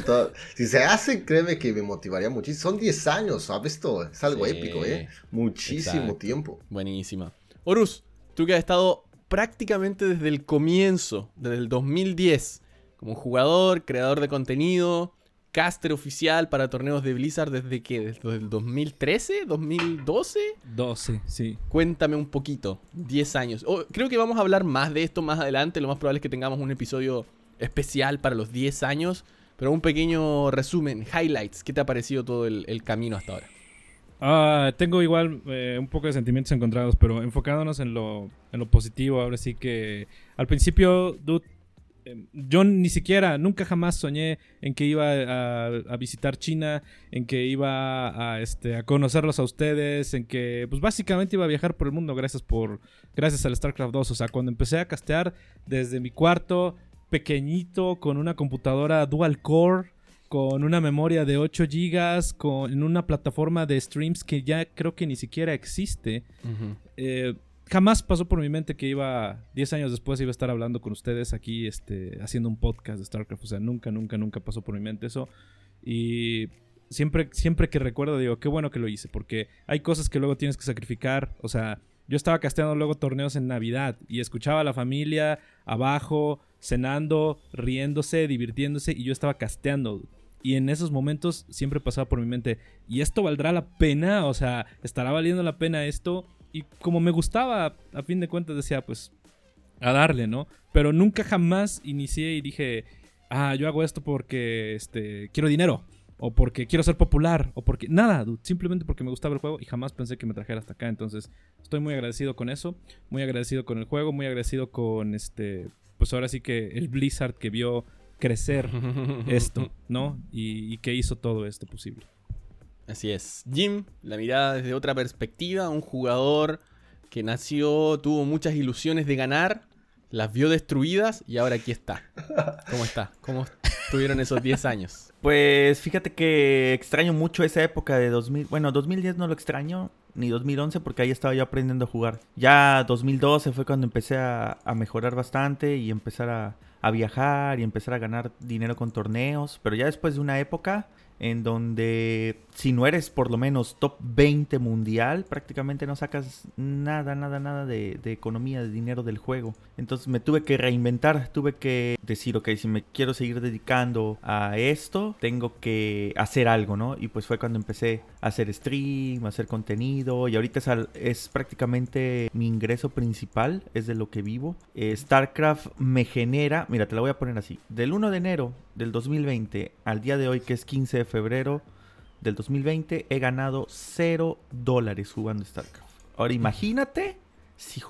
si se hace, créeme que me motivaría muchísimo. Son 10 años, ¿sabes? Esto es algo épico, ¿eh? Muchísimo tiempo. Buenísima. Horus, tú que has estado prácticamente desde el comienzo, desde el 2010, como jugador, creador de contenido, caster oficial para torneos de Blizzard desde que, desde el 2013, 2012. 12, sí. Cuéntame un poquito, 10 años. Oh, creo que vamos a hablar más de esto más adelante, lo más probable es que tengamos un episodio especial para los 10 años, pero un pequeño resumen, highlights, ¿qué te ha parecido todo el, camino hasta ahora? Ah, tengo igual eh, un poco de sentimientos encontrados, pero enfocándonos en lo, en lo positivo, ahora sí que al principio, dude, yo ni siquiera, nunca jamás soñé en que iba a, visitar China, en que iba a, este, a conocerlos a ustedes, en que pues básicamente iba a viajar por el mundo gracias por gracias al StarCraft 2. O sea, cuando empecé a castear desde mi cuarto pequeñito con una computadora dual core, con una memoria de 8 GB, con, en una plataforma de streams que ya creo que ni siquiera existe jamás pasó por mi mente que iba, 10 años después, iba a estar hablando con ustedes aquí, este, haciendo un podcast de StarCraft. O sea, nunca, nunca, nunca pasó por mi mente eso. Y siempre, siempre que recuerdo, digo, qué bueno que lo hice, porque hay cosas que luego tienes que sacrificar. O sea, yo estaba casteando luego torneos en Navidad y escuchaba a la familia abajo, cenando, riéndose, divirtiéndose, y yo estaba casteando. Y en esos momentos siempre pasaba por mi mente, ¿y esto valdrá la pena? O sea, ¿estará valiendo la pena esto? Y como me gustaba, a fin de cuentas decía, pues, a darle, ¿no? Pero nunca jamás inicié y dije, ah, yo hago esto porque este, quiero dinero, o porque quiero ser popular, o porque. Nada, simplemente porque me gustaba el juego y jamás pensé que me trajera hasta acá. Entonces, estoy muy agradecido con eso, muy agradecido con el juego, muy agradecido con este. Pues ahora sí que el Blizzard que vio crecer esto, ¿no? Y, y que hizo todo esto posible. Así es. Jim, la mirada desde otra perspectiva, un jugador que nació, tuvo muchas ilusiones de ganar, las vio destruidas y ahora aquí está. ¿Cómo está? ¿Cómo estuvieron esos 10 años? Pues fíjate que extraño mucho esa época de 2000. Bueno, 2010 no lo extraño, ni 2011 porque ahí estaba yo aprendiendo a jugar. Ya 2012 fue cuando empecé a, mejorar bastante y empezar a, a viajar y empezar a ganar dinero con torneos. Pero ya después de una época en donde si no eres por lo menos top 20 mundial, prácticamente no sacas nada, nada, nada de, economía, de dinero del juego. Entonces me tuve que reinventar, tuve que decir, ok, si me quiero seguir dedicando a esto, tengo que hacer algo, ¿no? Y pues fue cuando empecé a hacer stream, a hacer contenido, y ahorita es, es prácticamente mi ingreso principal, es de lo que vivo. Eh, StarCraft me genera, mira, te la voy a poner así, del 1 de enero del 2020 al día de hoy, que es 15 de febrero del 2020, he ganado 0 dólares jugando StarCraft. Ahora imagínate si,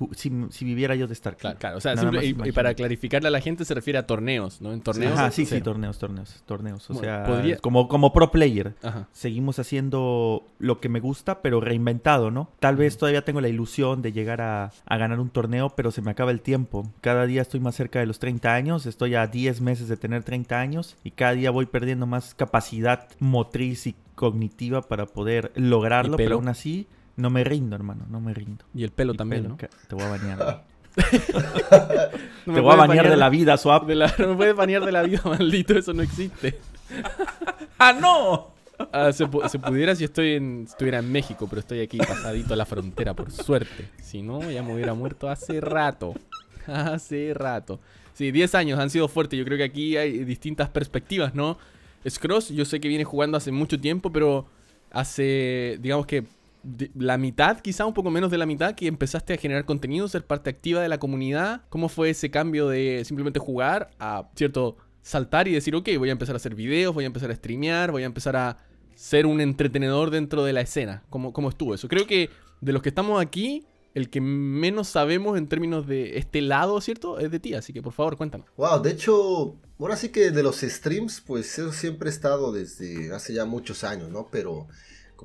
si, viviera yo de StarCraft. Claro, claro. o sea, y, para clarificarle a la gente se refiere a torneos, ¿no? En torneos. Sí, sí, sí, torneos, torneos, torneos. O sea, como, como pro player, seguimos haciendo lo que me gusta, pero reinventado, ¿no? Tal vez todavía tengo la ilusión de llegar a, a, ganar un torneo, pero se me acaba el tiempo. Cada día estoy más cerca de los 30 años, estoy a 10 meses de tener 30 años y cada día voy perdiendo más capacidad motriz y cognitiva para poder lograrlo, pero aún así no me rindo, hermano, no me rindo. Y el pelo también, ¿no? Te voy a bañar. te voy a bañar de la vida, Swap. no me puedes bañar de la vida, maldito, eso no existe. ¡Ah, no! Ah, se, pudiera si estoy en, estuviera en México, pero estoy aquí pasadito a la frontera, por suerte. Si no, ya me hubiera muerto hace rato. Hace rato. Sí, 10 años han sido fuertes. Yo creo que aquí hay distintas perspectivas, ¿no? Scross, yo sé que viene jugando hace mucho tiempo, pero hace, digamos que la mitad, quizá un poco menos de la mitad, que empezaste a generar contenido, ser parte activa de la comunidad. ¿Cómo fue ese cambio de simplemente jugar a, cierto, saltar y decir, ok, voy a empezar a hacer videos, voy a empezar a streamear, voy a empezar a ser un entretenedor dentro de la escena? ¿Cómo, cómo estuvo eso? Creo que de los que estamos aquí, el que menos sabemos en términos de este lado, ¿cierto? Es de ti, así que por favor, cuéntanos. Wow, de hecho, ahora sí que de los streams, pues eso siempre he estado desde hace ya muchos años, ¿no? Pero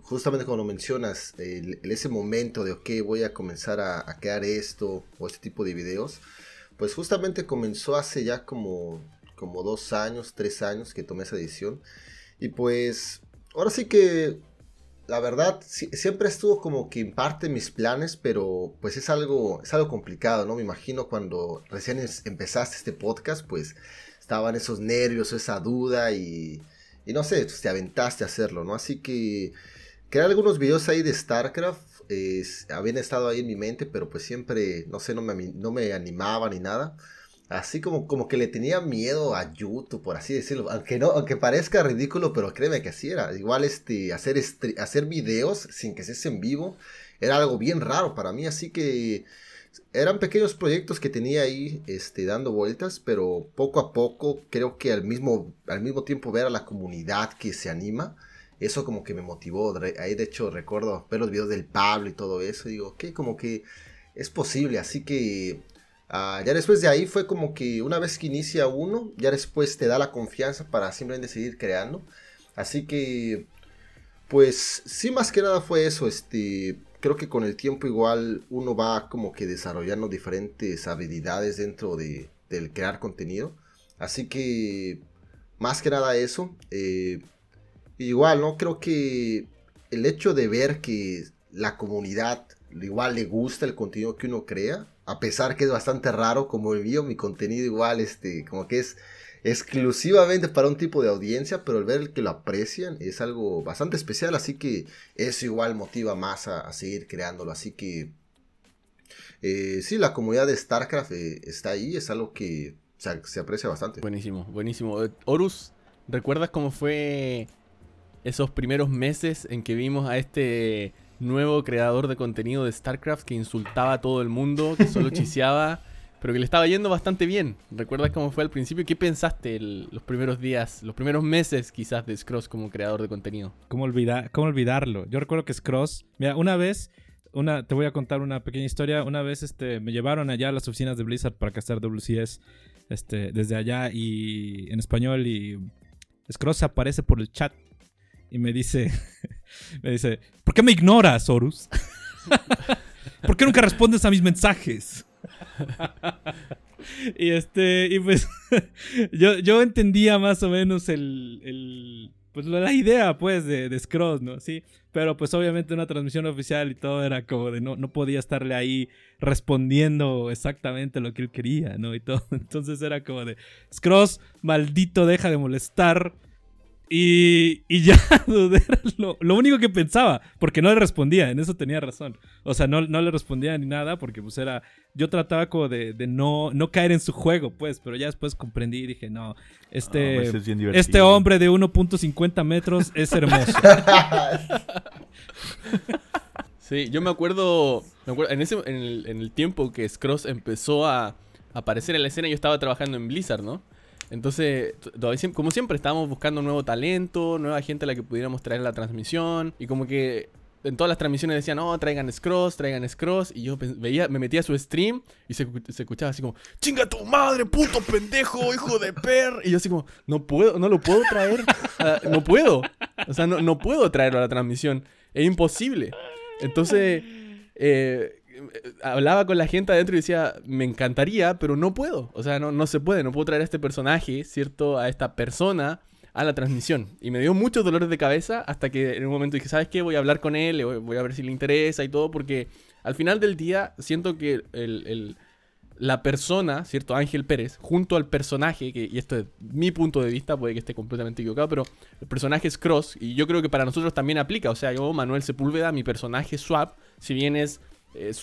justamente como mencionas, el, ese momento de, ok, voy a comenzar a, crear esto o este tipo de videos, pues justamente comenzó hace ya como, como dos años, tres años que tomé esa decisión. Y pues, ahora sí que, la verdad, siempre estuvo como que en parte mis planes, pero pues es algo, es algo complicado, ¿no? Me imagino cuando recién empezaste este podcast, pues estaban esos nervios, esa duda y... Y no sé, pues, te aventaste a hacerlo, ¿no? Así que Crear algunos videos ahí de StarCraft habían estado ahí en mi mente, pero pues siempre, no sé, no me, no me animaba ni nada. Así como, como que le tenía miedo a YouTube, por así decirlo. Aunque no, aunque parezca ridículo, pero créeme que así era. Igual este, hacer, hacer videos sin que se en vivo era algo bien raro para mí. Así que eran pequeños proyectos que tenía ahí este, dando vueltas, pero poco a poco creo que al mismo, al mismo tiempo ver a la comunidad que se anima eso como que me motivó. Ahí de hecho recuerdo ver los videos del Pablo y todo eso. Digo, que como que es posible. Así que ah, ya después de ahí fue como que una vez que inicia uno, ya después te da la confianza para simplemente seguir creando. Así que, pues sí, más que nada fue eso. Este, creo que con el tiempo igual uno va como que desarrollando diferentes habilidades dentro de, del crear contenido. Así que, más que nada eso. Eh, igual, ¿no? Creo que el hecho de ver que la comunidad igual le gusta el contenido que uno crea, a pesar que es bastante raro como el mío, mi contenido igual, este, como que es exclusivamente para un tipo de audiencia, pero el ver que lo aprecian es algo bastante especial, así que eso igual motiva más a, seguir creándolo, así que eh, sí, la comunidad de StarCraft eh, está ahí, es algo que se aprecia bastante. Buenísimo, buenísimo. Eh, Horus, ¿recuerdas cómo fue esos primeros meses en que vimos a este nuevo creador de contenido de StarCraft que insultaba a todo el mundo, que solo chiseaba, pero que le estaba yendo bastante bien. ¿Recuerdas cómo fue al principio? ¿Qué pensaste los primeros días, los primeros meses quizás de Scross como creador de contenido? ¿Cómo, ¿Cómo olvidarlo? Yo recuerdo que Scross, mira, una vez una, te voy a contar una pequeña historia. Una vez este, me llevaron allá a las oficinas de Blizzard para castar WCS este, desde allá y en español y Scross aparece por el chat y me dice, me dice, ¿por qué me ignoras, Horus? ¿Por qué nunca respondes a mis mensajes? y este, y pues yo, yo entendía más o menos el, el pues la idea pues de, de Scrooge, ¿no? Sí, pero pues obviamente una transmisión oficial y todo era como de no, no podía estarle ahí respondiendo exactamente lo que él quería, ¿no? Y todo, entonces era como de Scrooge, maldito, deja de molestar Y, y ya, dude, era lo, lo único que pensaba, porque no le respondía, en eso tenía razón. O sea, no, no le respondía ni nada, porque pues era, yo trataba como de, de no, no caer en su juego, pues, pero ya después comprendí y dije, no, este, pues es bien divertido. este hombre de 1.50 metros es hermoso. Sí, yo me acuerdo, me acuerdo en, ese, en, el, en el tiempo que Scross empezó a aparecer en la escena, yo estaba trabajando en Blizzard, ¿no? Entonces, como siempre, estábamos buscando nuevo talento, nueva gente a la que pudiéramos traer la transmisión. Y como que en todas las transmisiones decían, no, traigan Scross, traigan Scross. Y yo veía, me metía a su stream y se, escu- se escuchaba así como, chinga tu madre, puto pendejo, hijo de per. Y yo así como, no puedo, no lo puedo traer. No puedo. O sea, no, no puedo traerlo a la transmisión. Es imposible. Entonces, eh, hablaba con la gente adentro y decía, me encantaría, pero no puedo. O sea, no, no se puede, no puedo traer a este personaje, ¿cierto? A esta persona a la transmisión. Y me dio muchos dolores de cabeza hasta que en un momento dije, ¿sabes qué? Voy a hablar con él, voy a ver si le interesa y todo, porque al final del día siento que el- el- la persona, ¿cierto? Ángel Pérez, junto al personaje, que, y esto es mi punto de vista, puede que esté completamente equivocado, pero el personaje es Cross, y yo creo que para nosotros también aplica. O sea, yo, Manuel Sepúlveda, mi personaje Swap, si bien es eh.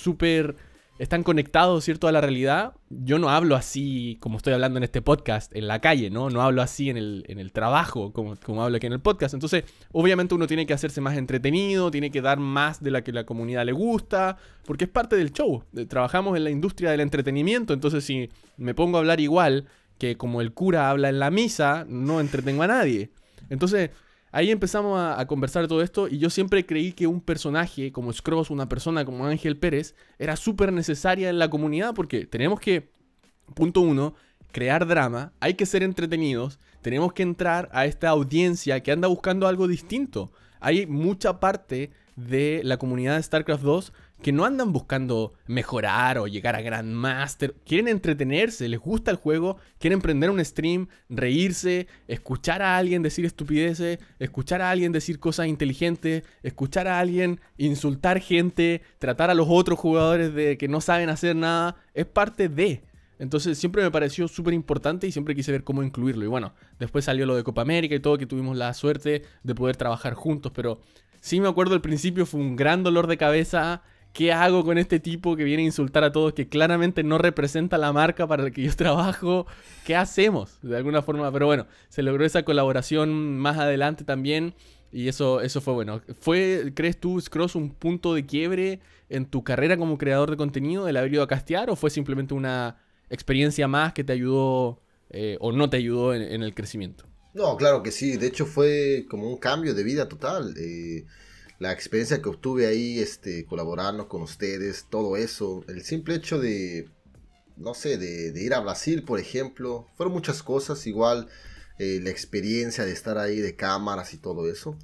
Están conectados, ¿cierto?, a la realidad. Yo no hablo así como estoy hablando en este podcast, en la calle, ¿no? No hablo así en el, en el trabajo, como, como hablo aquí en el podcast. Entonces, obviamente uno tiene que hacerse más entretenido, tiene que dar más de la que la comunidad le gusta, porque es parte del show. Eh, Trabajamos en la industria del entretenimiento, entonces si me pongo a hablar igual que como el cura habla en la misa, no entretengo a nadie. Entonces, ahí empezamos a, a conversar todo esto y yo siempre creí que un personaje como Scrooge, una persona como Ángel Pérez, era súper necesaria en la comunidad porque tenemos que, punto uno, crear drama, hay que ser entretenidos, tenemos que entrar a esta audiencia que anda buscando algo distinto. Hay mucha parte de la comunidad de StarCraft 2 que no andan buscando mejorar o llegar a Grandmaster. Quieren entretenerse, les gusta el juego, quieren prender un stream, reírse, escuchar a alguien decir estupideces, escuchar a alguien decir cosas inteligentes, escuchar a alguien insultar gente, tratar a los otros jugadores de que no saben hacer nada. Es parte de. Entonces siempre me pareció súper importante y siempre quise ver cómo incluirlo. Y bueno, después salió lo de Copa América y todo, que tuvimos la suerte de poder trabajar juntos. Pero sí me acuerdo al principio fue un gran dolor de cabeza. ¿Qué hago con este tipo que viene a insultar a todos, que claramente no representa la marca para la que yo trabajo? ¿Qué hacemos? De alguna forma, pero bueno, se logró esa colaboración más adelante también. Y eso, eso fue bueno. ¿Fue, crees tú, Scross, un punto de quiebre en tu carrera como creador de contenido el haber ido a castear? ¿O fue simplemente una experiencia más que te ayudó eh, o no te ayudó en, el crecimiento? No, claro que sí. De hecho, fue como un cambio de vida total. Eh, la experiencia que obtuve ahí, este, colaborando con ustedes, todo eso. El simple hecho de, no sé, de, ir a Brasil, por ejemplo. Fueron muchas cosas. Igual eh, la experiencia de estar ahí de cámaras y todo eso.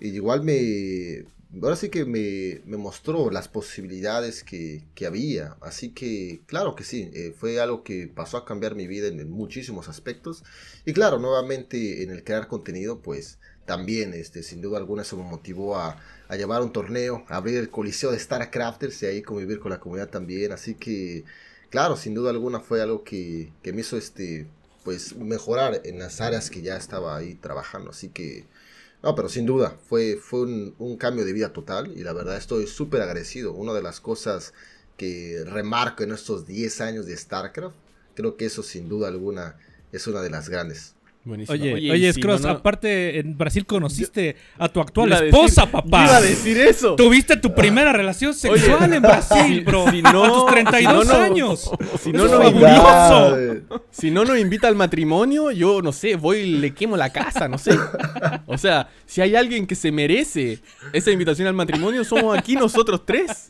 Igual me... Ahora sí que me, me mostró las posibilidades que, que había. Así que, claro que sí, eh, fue algo que pasó a cambiar mi vida en, en muchísimos aspectos. Y claro, nuevamente en el crear contenido, pues también, este, sin duda alguna, eso me motivó a, a llevar un torneo, a abrir el coliseo de StarCrafters y ahí convivir con la comunidad también. Así que, claro, sin duda alguna fue algo que, que me hizo este, pues, mejorar en las áreas que ya estaba ahí trabajando. Así que, no, pero sin duda, fue, fue un, un cambio de vida total y la verdad estoy súper agradecido. Una de las cosas que remarco en estos 10 años de StarCraft, creo que eso sin duda alguna es una de las grandes. Buenísimo. Oye, oye, si Scross, no, no- aparte en Brasil conociste a tu actual Iba a esposa, decir- papá. yo Iba a decir eso. Tuviste tu primera relación sexual en Brasil, bro. si no- a tus 32 si años. Si no, es no fabuloso. invita, si no nos invita al matrimonio, yo no sé, voy y le quemo la casa, no sé. O sea, si hay alguien que se merece esa invitación al matrimonio, somos aquí nosotros tres.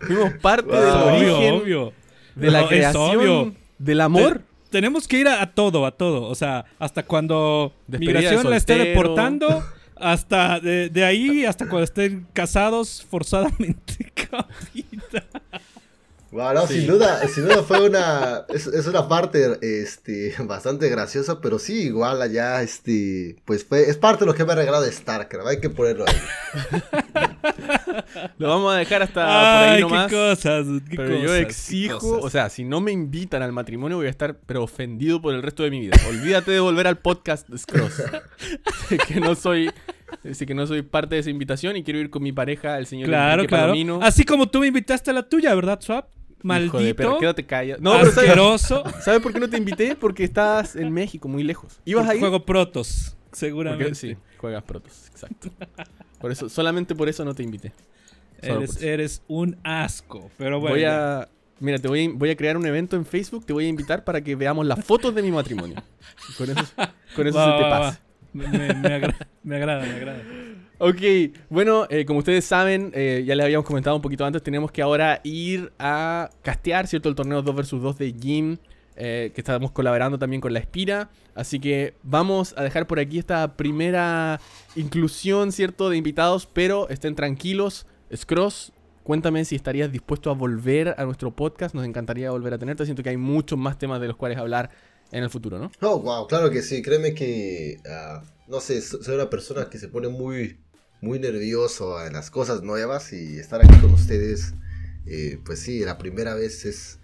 Fuimos parte del Wow. Obvio, origen obvio. de la creación obvio. del amor. Te- tenemos que ir a, a todo, a todo. O sea, hasta cuando Despedida de migración la esté deportando, hasta de, de ahí hasta cuando estén casados forzadamente. capita. Bueno, sin duda, sin duda fue una, es, es una parte, este, bastante graciosa, pero sí, igual allá, este, pues fue, es parte de lo que me ha regalado StarCraft, hay que ponerlo ahí. Lo vamos a dejar hasta por ahí Ay, nomás. qué cosas, qué Pero yo cosas, exijo, cosas. o sea, si no me invitan al matrimonio voy a estar pero ofendido por el resto de mi vida. Olvídate de volver al podcast de Scross. Sé que no soy sé que no soy parte de esa invitación y quiero ir con mi pareja, el señor Claro, Enrique claro. Palomino. Así como tú me invitaste a la tuya, ¿verdad, Swap? Hijo de Maldito, quédate callado. No, pero ¿sabes, asqueroso. ¿sabes por qué no te invité? Porque estás en México, muy lejos. ¿Ibas a ir? Juego Protos, Porque- seguramente. sí, juegas protos, exacto. Por eso, solamente por eso no te invité. Eres, un asco. Pero bueno. Voy a. Mira, te voy a, voy a crear un evento en Facebook, te voy a invitar para que veamos las fotos de mi matrimonio. Con eso, con eso Va, se te va. pasa. Me, me agra- me agrada, me agrada. Ok, bueno, eh, como ustedes saben, eh, ya les habíamos comentado un poquito antes, tenemos que ahora ir a castear, ¿cierto? El torneo 2 vs 2 de Jim, eh, que estamos colaborando también con la Espira. Así que vamos a dejar por aquí esta primera inclusión, ¿cierto? De invitados, pero estén tranquilos. Scross, cuéntame si estarías dispuesto a volver a nuestro podcast. Nos encantaría volver a tenerte. Siento que hay muchos más temas de los cuales hablar en el futuro, ¿no? Oh, wow, claro que sí. Créeme que, ah, no sé, so- soy una persona que se pone muy, muy nervioso en las cosas nuevas y estar aquí con ustedes, eh, pues sí, la primera vez es,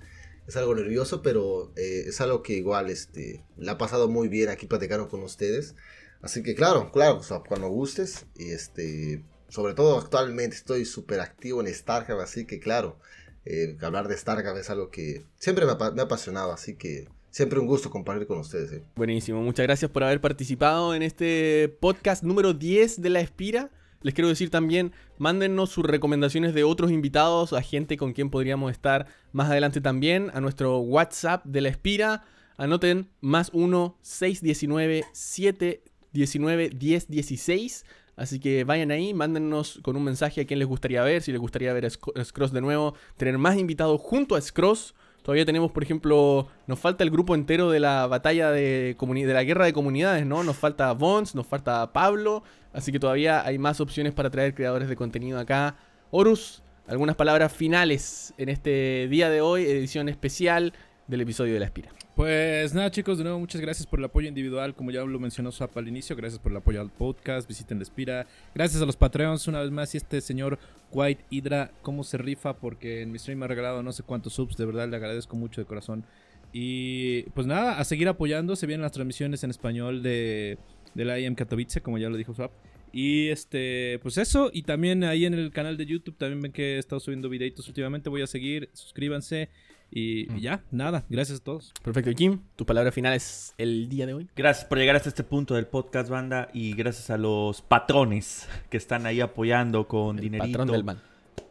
es algo nervioso, pero eh, es algo que igual, este, la ha pasado muy bien aquí platicando con ustedes. Así que claro, claro, o sea, cuando gustes, y este, sobre todo actualmente estoy súper activo en StarCraft, así que claro, eh, hablar de StarCraft es algo que siempre me, apa- me así que siempre un gusto compartir con ustedes. eh. Buenísimo, muchas gracias por haber participado en este podcast número 10 de La Espira. Les quiero decir también, mándennos sus recomendaciones de otros invitados, a gente con quien podríamos estar más adelante también, a nuestro WhatsApp de La Espira. Anoten más 1 619 719 1016. Así que vayan ahí, mándennos con un mensaje a quién les gustaría ver, si les gustaría ver a Sc- a Scross de nuevo, tener más invitados junto a Scross. Todavía tenemos, por ejemplo, nos falta el grupo entero de la batalla de, de la guerra de comunidades, ¿no? Nos falta Vons, nos falta Pablo, así que todavía hay más opciones para traer creadores de contenido acá. Horus, algunas palabras finales en este día de hoy, edición especial del episodio de La Espira. Pues nada, chicos, de nuevo, muchas gracias por el apoyo individual. Como ya lo mencionó Swap al inicio, gracias por el apoyo al podcast. Visiten Despira. Gracias a los Patreons una vez más. Y este señor White Hydra, cómo se rifa, porque en mi stream me ha regalado no sé cuántos subs. De verdad, le agradezco mucho de corazón. Y pues nada, a seguir apoyando. Se vienen las transmisiones en español de, de la IM Katowice, como ya lo dijo Swap. Y este, pues eso. Y también ahí en el canal de YouTube también ven que he estado subiendo videitos últimamente. Voy a seguir, suscríbanse. Y, y ya, nada, gracias a todos. Perfecto, y Kim, tus palabras finales el día de hoy. Gracias por llegar hasta este punto del podcast, banda. Y gracias a los patrones que están ahí apoyando con El dinerito patrón del man.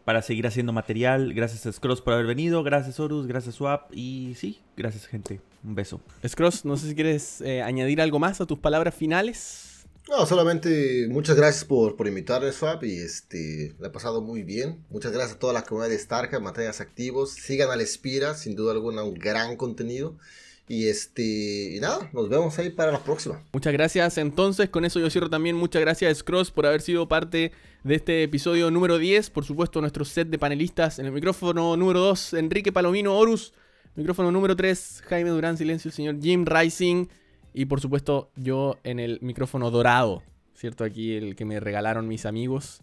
para seguir haciendo material. Gracias a Scrolls por haber venido. Gracias, Horus. Gracias, Swap. Y sí, gracias, gente. Un beso. Scross, no sé si quieres eh, añadir algo más a tus palabras finales. No, solamente muchas gracias por, por invitarme, Swap, y este, la he pasado muy bien. Muchas gracias a toda la comunidad de StarCraft, Materias Activos. Sigan al Espira, sin duda alguna, un gran contenido. Y este, y nada, nos vemos ahí para la próxima. Muchas gracias. Entonces, con eso yo cierro también. Muchas gracias, Scross, por haber sido parte de este episodio número 10. Por supuesto, nuestro set de panelistas. En el micrófono número 2, Enrique Palomino Horus. Micrófono número 3, Jaime Durán Silencio, señor Jim Rising. Y por supuesto, yo en el micrófono dorado. ¿Cierto? Aquí el que me regalaron mis amigos.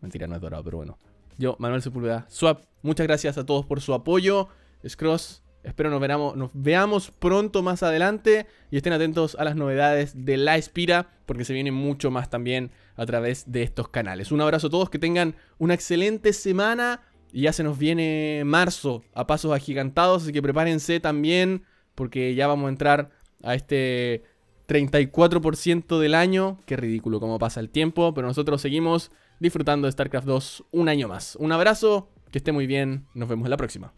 Mentira, no es dorado, pero bueno. Yo, Manuel Sepúlveda, Swap. Muchas gracias a todos por su apoyo. Scross, espero nos, veramos, nos veamos pronto más adelante. Y estén atentos a las novedades de La Espira. Porque se viene mucho más también a través de estos canales. Un abrazo a todos, que tengan una excelente semana. Y ya se nos viene marzo a pasos agigantados. Así que prepárense también. Porque ya vamos a entrar a este 34% del año. Qué ridículo cómo pasa el tiempo. Pero nosotros seguimos disfrutando de StarCraft 2 un año más. Un abrazo, que esté muy bien. Nos vemos en la próxima.